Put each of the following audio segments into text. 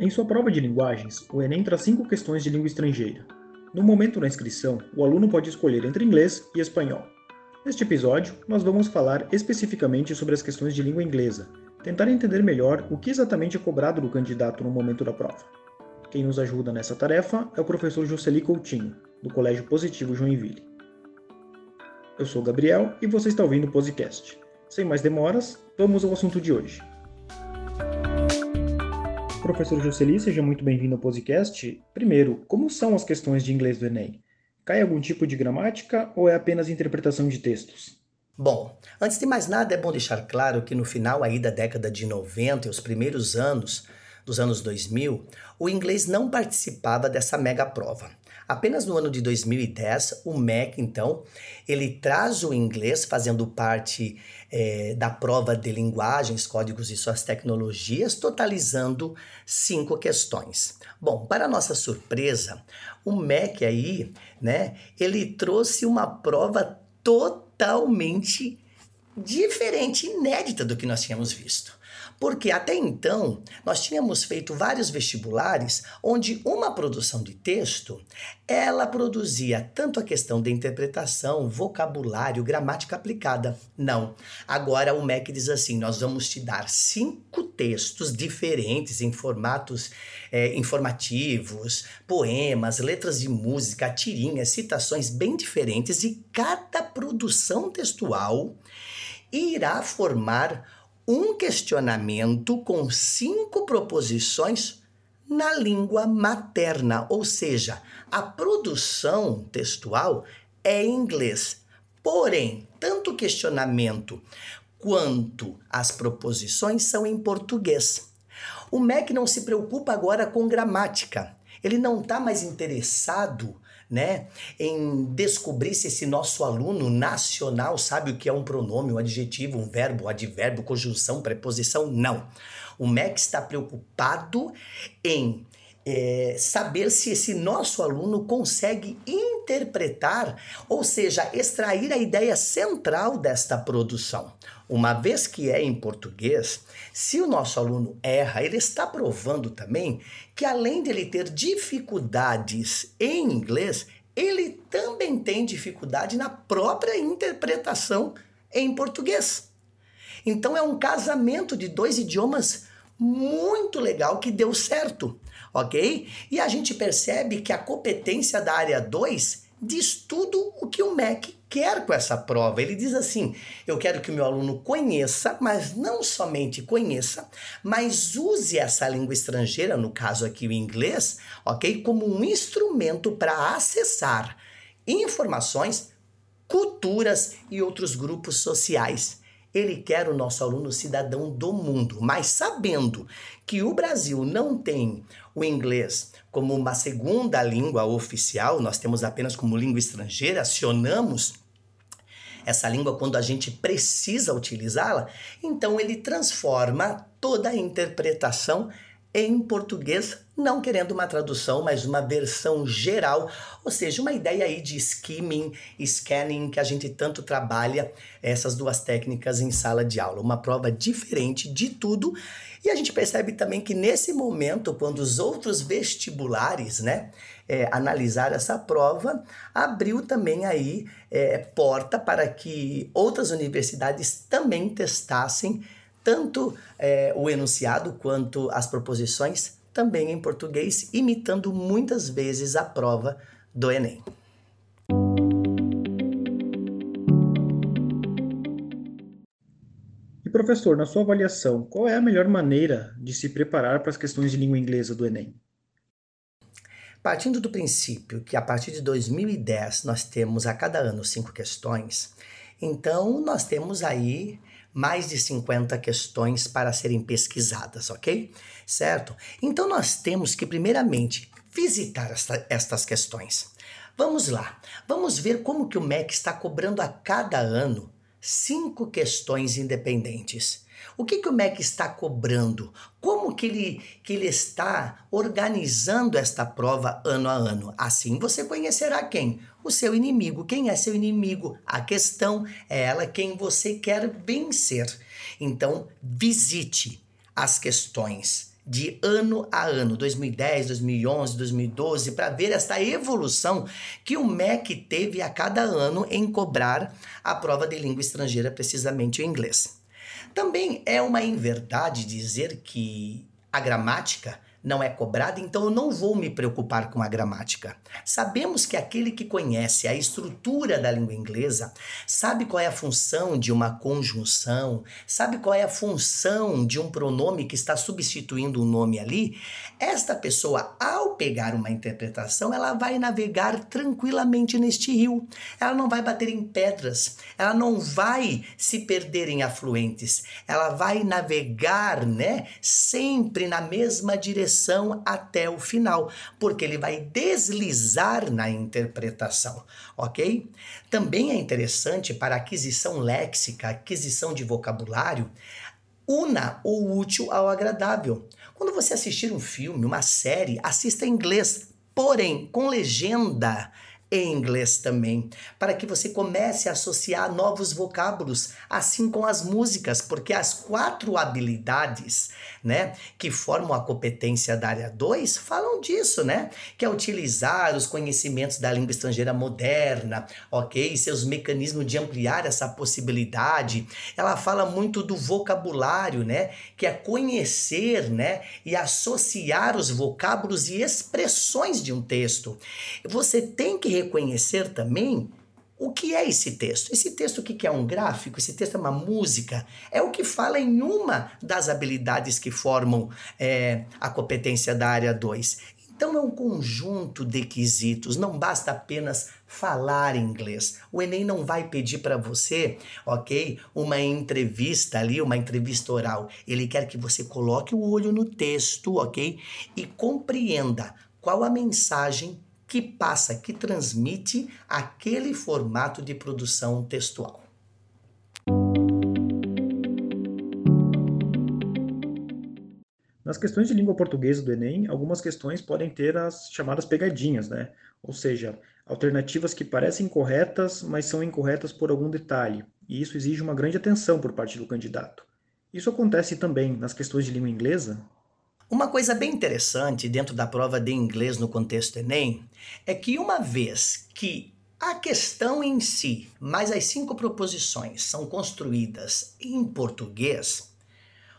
Em sua prova de linguagens, o Enem traz cinco questões de língua estrangeira. No momento da inscrição, o aluno pode escolher entre inglês e espanhol. Neste episódio, nós vamos falar especificamente sobre as questões de língua inglesa, tentar entender melhor o que exatamente é cobrado do candidato no momento da prova. Quem nos ajuda nessa tarefa é o professor Jocely Coutinho, do Colégio Positivo Joinville. Eu sou Gabriel e você está ouvindo o Posicast. Sem mais demoras, vamos ao assunto de hoje. Professor Jocely, seja muito bem-vindo ao podcast. Primeiro, como são as questões de inglês do Enem? Cai algum tipo de gramática ou é apenas interpretação de textos? Bom, antes de mais nada é bom deixar claro que no final aí da década de 90 e os primeiros anos dos anos 2000, o inglês não participava dessa mega prova. Apenas no ano de 2010, o MEC, então, ele traz o inglês fazendo parte é, da prova de linguagens, códigos e suas tecnologias, totalizando cinco questões. Bom, para nossa surpresa, o MEC aí, né, ele trouxe uma prova totalmente diferente, inédita do que nós tínhamos visto. Porque até então nós tínhamos feito vários vestibulares onde uma produção de texto ela produzia tanto a questão de interpretação, vocabulário, gramática aplicada. Não. Agora o MEC diz assim: nós vamos te dar cinco textos diferentes em formatos é, informativos, poemas, letras de música, tirinhas, citações bem diferentes, e cada produção textual irá formar um questionamento com cinco proposições na língua materna, ou seja, a produção textual é em inglês. Porém, tanto o questionamento quanto as proposições são em português. O MEC não se preocupa agora com gramática. Ele não está mais interessado né, em descobrir se esse nosso aluno nacional sabe o que é um pronome, um adjetivo, um verbo, um advérbio, conjunção, preposição. Não. O MEC está preocupado em é, saber se esse nosso aluno consegue interpretar, ou seja, extrair a ideia central desta produção. Uma vez que é em português, se o nosso aluno erra, ele está provando também que além de ele ter dificuldades em inglês, ele também tem dificuldade na própria interpretação em português. Então é um casamento de dois idiomas muito legal que deu certo, ok? E a gente percebe que a competência da área 2 diz tudo o que o MEC quer com essa prova. Ele diz assim: eu quero que o meu aluno conheça, mas não somente conheça, mas use essa língua estrangeira, no caso aqui o inglês, ok? Como um instrumento para acessar informações, culturas e outros grupos sociais. Ele quer o nosso aluno cidadão do mundo, mas sabendo que o Brasil não tem o inglês como uma segunda língua oficial, nós temos apenas como língua estrangeira, acionamos essa língua quando a gente precisa utilizá-la, então ele transforma toda a interpretação em português, não querendo uma tradução, mas uma versão geral, ou seja, uma ideia aí de skimming, scanning, que a gente tanto trabalha essas duas técnicas em sala de aula. Uma prova diferente de tudo. E a gente percebe também que nesse momento, quando os outros vestibulares, né, é, analisar essa prova, abriu também aí é, porta para que outras universidades também testassem tanto é, o enunciado quanto as proposições também em português, imitando muitas vezes a prova do Enem. E professor, na sua avaliação, qual é a melhor maneira de se preparar para as questões de língua inglesa do Enem? Partindo do princípio que a partir de 2010 nós temos a cada ano cinco questões, então nós temos aí mais de 50 questões para serem pesquisadas, ok? Certo? Então nós temos que, primeiramente, visitar esta, estas questões. Vamos lá, vamos ver como que o MEC está cobrando a cada ano cinco questões independentes. O que, que o MEC está cobrando? Como que ele, que ele está organizando esta prova ano a ano? Assim você conhecerá quem? O seu inimigo. Quem é seu inimigo? A questão é ela quem você quer vencer. Então, visite as questões de ano a ano, 2010, 2011, 2012, para ver esta evolução que o MEC teve a cada ano em cobrar a prova de língua estrangeira, precisamente o inglês. Também é uma inverdade dizer que a gramática não é cobrada, então eu não vou me preocupar com a gramática. Sabemos que aquele que conhece a estrutura da língua inglesa sabe qual é a função de uma conjunção, sabe qual é a função de um pronome que está substituindo um nome ali. Esta pessoa, ao pegar uma interpretação, ela vai navegar tranquilamente neste rio. Ela não vai bater em pedras, ela não vai se perder em afluentes, ela vai navegar, né, sempre na mesma direção direção até o final, porque ele vai deslizar na interpretação, ok? Também é interessante para aquisição léxica, aquisição de vocabulário, una o útil ao agradável. Quando você assistir um filme, uma série, assista em inglês, porém com legenda em inglês também, para que você comece a associar novos vocábulos, assim com as músicas, porque as quatro habilidades, né, que formam a competência da área 2 falam disso, né? Que é utilizar os conhecimentos da língua estrangeira moderna, OK? Seus mecanismos de ampliar essa possibilidade. Ela fala muito do vocabulário, né, que é conhecer, né, e associar os vocábulos e expressões de um texto. Você tem que reconhecer também o que é esse texto? Esse texto o que é um gráfico? Esse texto é uma música? É o que fala em uma das habilidades que formam é, a competência da área 2. Então é um conjunto de quesitos, não basta apenas falar inglês. O Enem não vai pedir para você, ok, uma entrevista ali, uma entrevista oral. Ele quer que você coloque o olho no texto, ok, e compreenda qual a mensagem que passa, que transmite aquele formato de produção textual. Nas questões de língua portuguesa do Enem, algumas questões podem ter as chamadas pegadinhas, né? Ou seja, alternativas que parecem corretas, mas são incorretas por algum detalhe, e isso exige uma grande atenção por parte do candidato. Isso acontece também nas questões de língua inglesa? Uma coisa bem interessante dentro da prova de inglês no contexto Enem é que uma vez que a questão em si, mais as cinco proposições são construídas em português,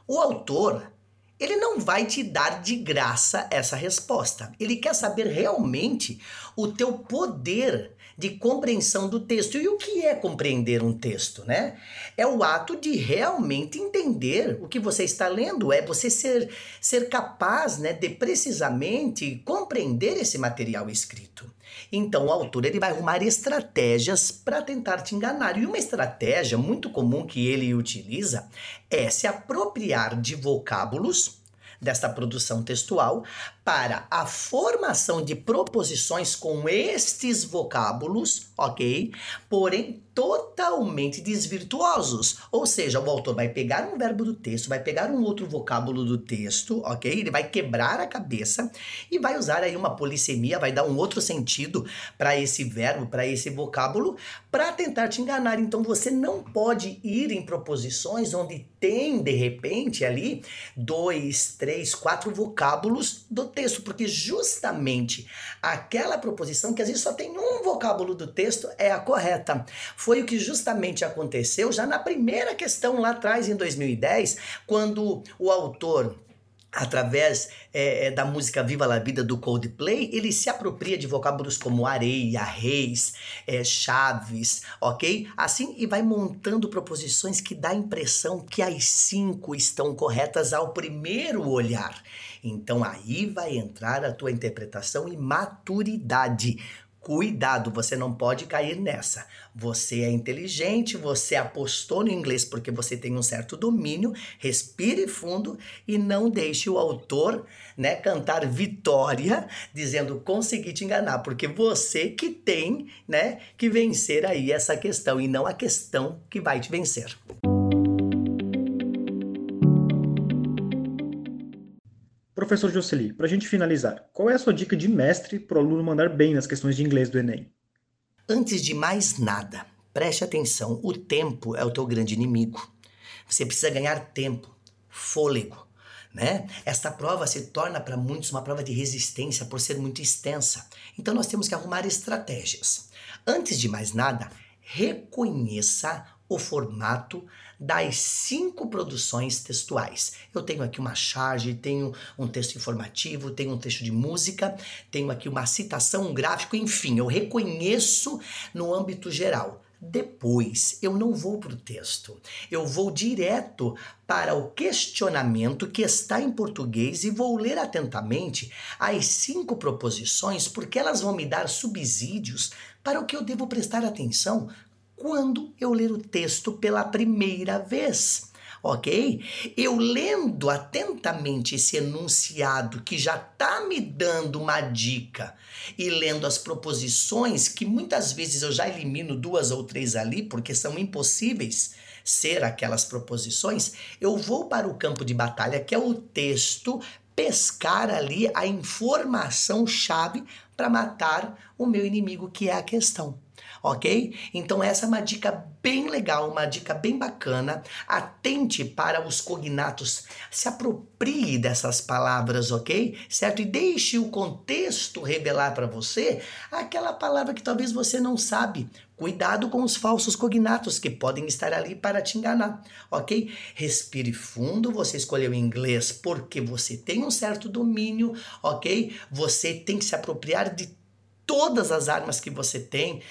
o autor ele não vai te dar de graça essa resposta. Ele quer saber realmente o teu poder de compreensão do texto. E o que é compreender um texto, né? É o ato de realmente entender o que você está lendo, é você ser, ser capaz, né, de precisamente compreender esse material escrito. Então, o autor ele vai arrumar estratégias para tentar te enganar. E uma estratégia muito comum que ele utiliza é se apropriar de vocábulos desta produção textual para a formação de proposições com estes vocábulos, ok? Porém, totalmente desvirtuosos. Ou seja, o autor vai pegar um verbo do texto, vai pegar um outro vocábulo do texto, ok? Ele vai quebrar a cabeça e vai usar aí uma polissemia, vai dar um outro sentido para esse verbo, para esse vocábulo, para tentar te enganar. Então você não pode ir em proposições onde tem, de repente, ali dois, três, quatro vocábulos do texto, porque justamente aquela proposição que às vezes só tem um vocábulo do texto é a correta. Foi o que justamente aconteceu já na primeira questão lá atrás, em 2010, quando o autor através é, é, da música Viva la Vida do Coldplay, ele se apropria de vocábulos como areia, reis, é, chaves, ok? Assim, e vai montando proposições que dá a impressão que as cinco estão corretas ao primeiro olhar. Então aí vai entrar a tua interpretação e maturidade. Cuidado, você não pode cair nessa. Você é inteligente, você apostou no inglês porque você tem um certo domínio. Respire fundo e não deixe o autor, né, cantar vitória dizendo consegui te enganar, porque você que tem, né, que vencer aí essa questão e não a questão que vai te vencer. Professor Jocely, para a gente finalizar, qual é a sua dica de mestre para o aluno mandar bem nas questões de inglês do Enem? Antes de mais nada, preste atenção: o tempo é o teu grande inimigo. Você precisa ganhar tempo, fôlego. né? Esta prova se torna para muitos uma prova de resistência por ser muito extensa. Então nós temos que arrumar estratégias. Antes de mais nada, reconheça o formato das cinco produções textuais. Eu tenho aqui uma charge, tenho um texto informativo, tenho um texto de música, tenho aqui uma citação, um gráfico, enfim, eu reconheço no âmbito geral. Depois, eu não vou para o texto, eu vou direto para o questionamento que está em português e vou ler atentamente as cinco proposições, porque elas vão me dar subsídios para o que eu devo prestar atenção quando eu ler o texto pela primeira vez ok? Eu lendo atentamente esse enunciado que já está me dando uma dica e lendo as proposições que muitas vezes eu já elimino duas ou três ali porque são impossíveis ser aquelas proposições, eu vou para o campo de batalha que é o texto pescar ali a informação chave para matar o meu inimigo que é a questão ok? Então essa é uma dica bem legal, uma dica bem bacana. Atente para os cognatos, se aproprie dessas palavras, ok? Certo? E deixe o contexto revelar para você aquela palavra que talvez você não sabe. Cuidado com os falsos cognatos que podem estar ali para te enganar, ok? Respire fundo. Você escolheu inglês porque você tem um certo domínio, ok? Você tem que se apropriar de todas as armas que você tem,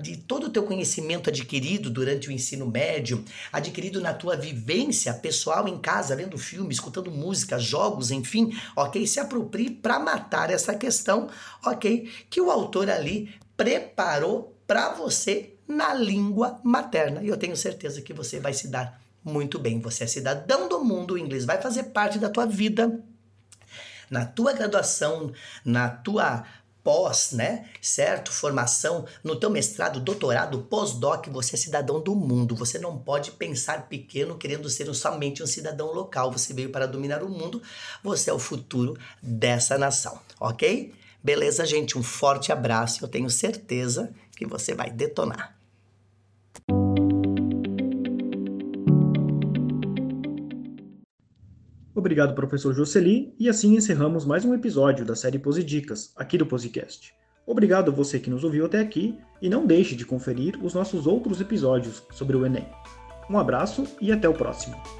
de todo o teu conhecimento adquirido durante o ensino médio, adquirido na tua vivência pessoal em casa, vendo filme, escutando música, jogos, enfim, ok? Se aproprie para matar essa questão, ok? Que o autor ali preparou para você na língua materna. E eu tenho certeza que você vai se dar muito bem. Você é cidadão do mundo, o inglês vai fazer parte da tua vida na tua graduação, na tua pós, né? Certo? Formação no teu mestrado, doutorado, pós-doc, você é cidadão do mundo. Você não pode pensar pequeno querendo ser somente um cidadão local. Você veio para dominar o mundo. Você é o futuro dessa nação, ok? Beleza, gente? Um forte abraço. Eu tenho certeza que você vai detonar. Obrigado, professor Jocely, e assim encerramos mais um episódio da série Posidicas, aqui do Posicast. Obrigado a você que nos ouviu até aqui e não deixe de conferir os nossos outros episódios sobre o Enem. Um abraço e até o próximo.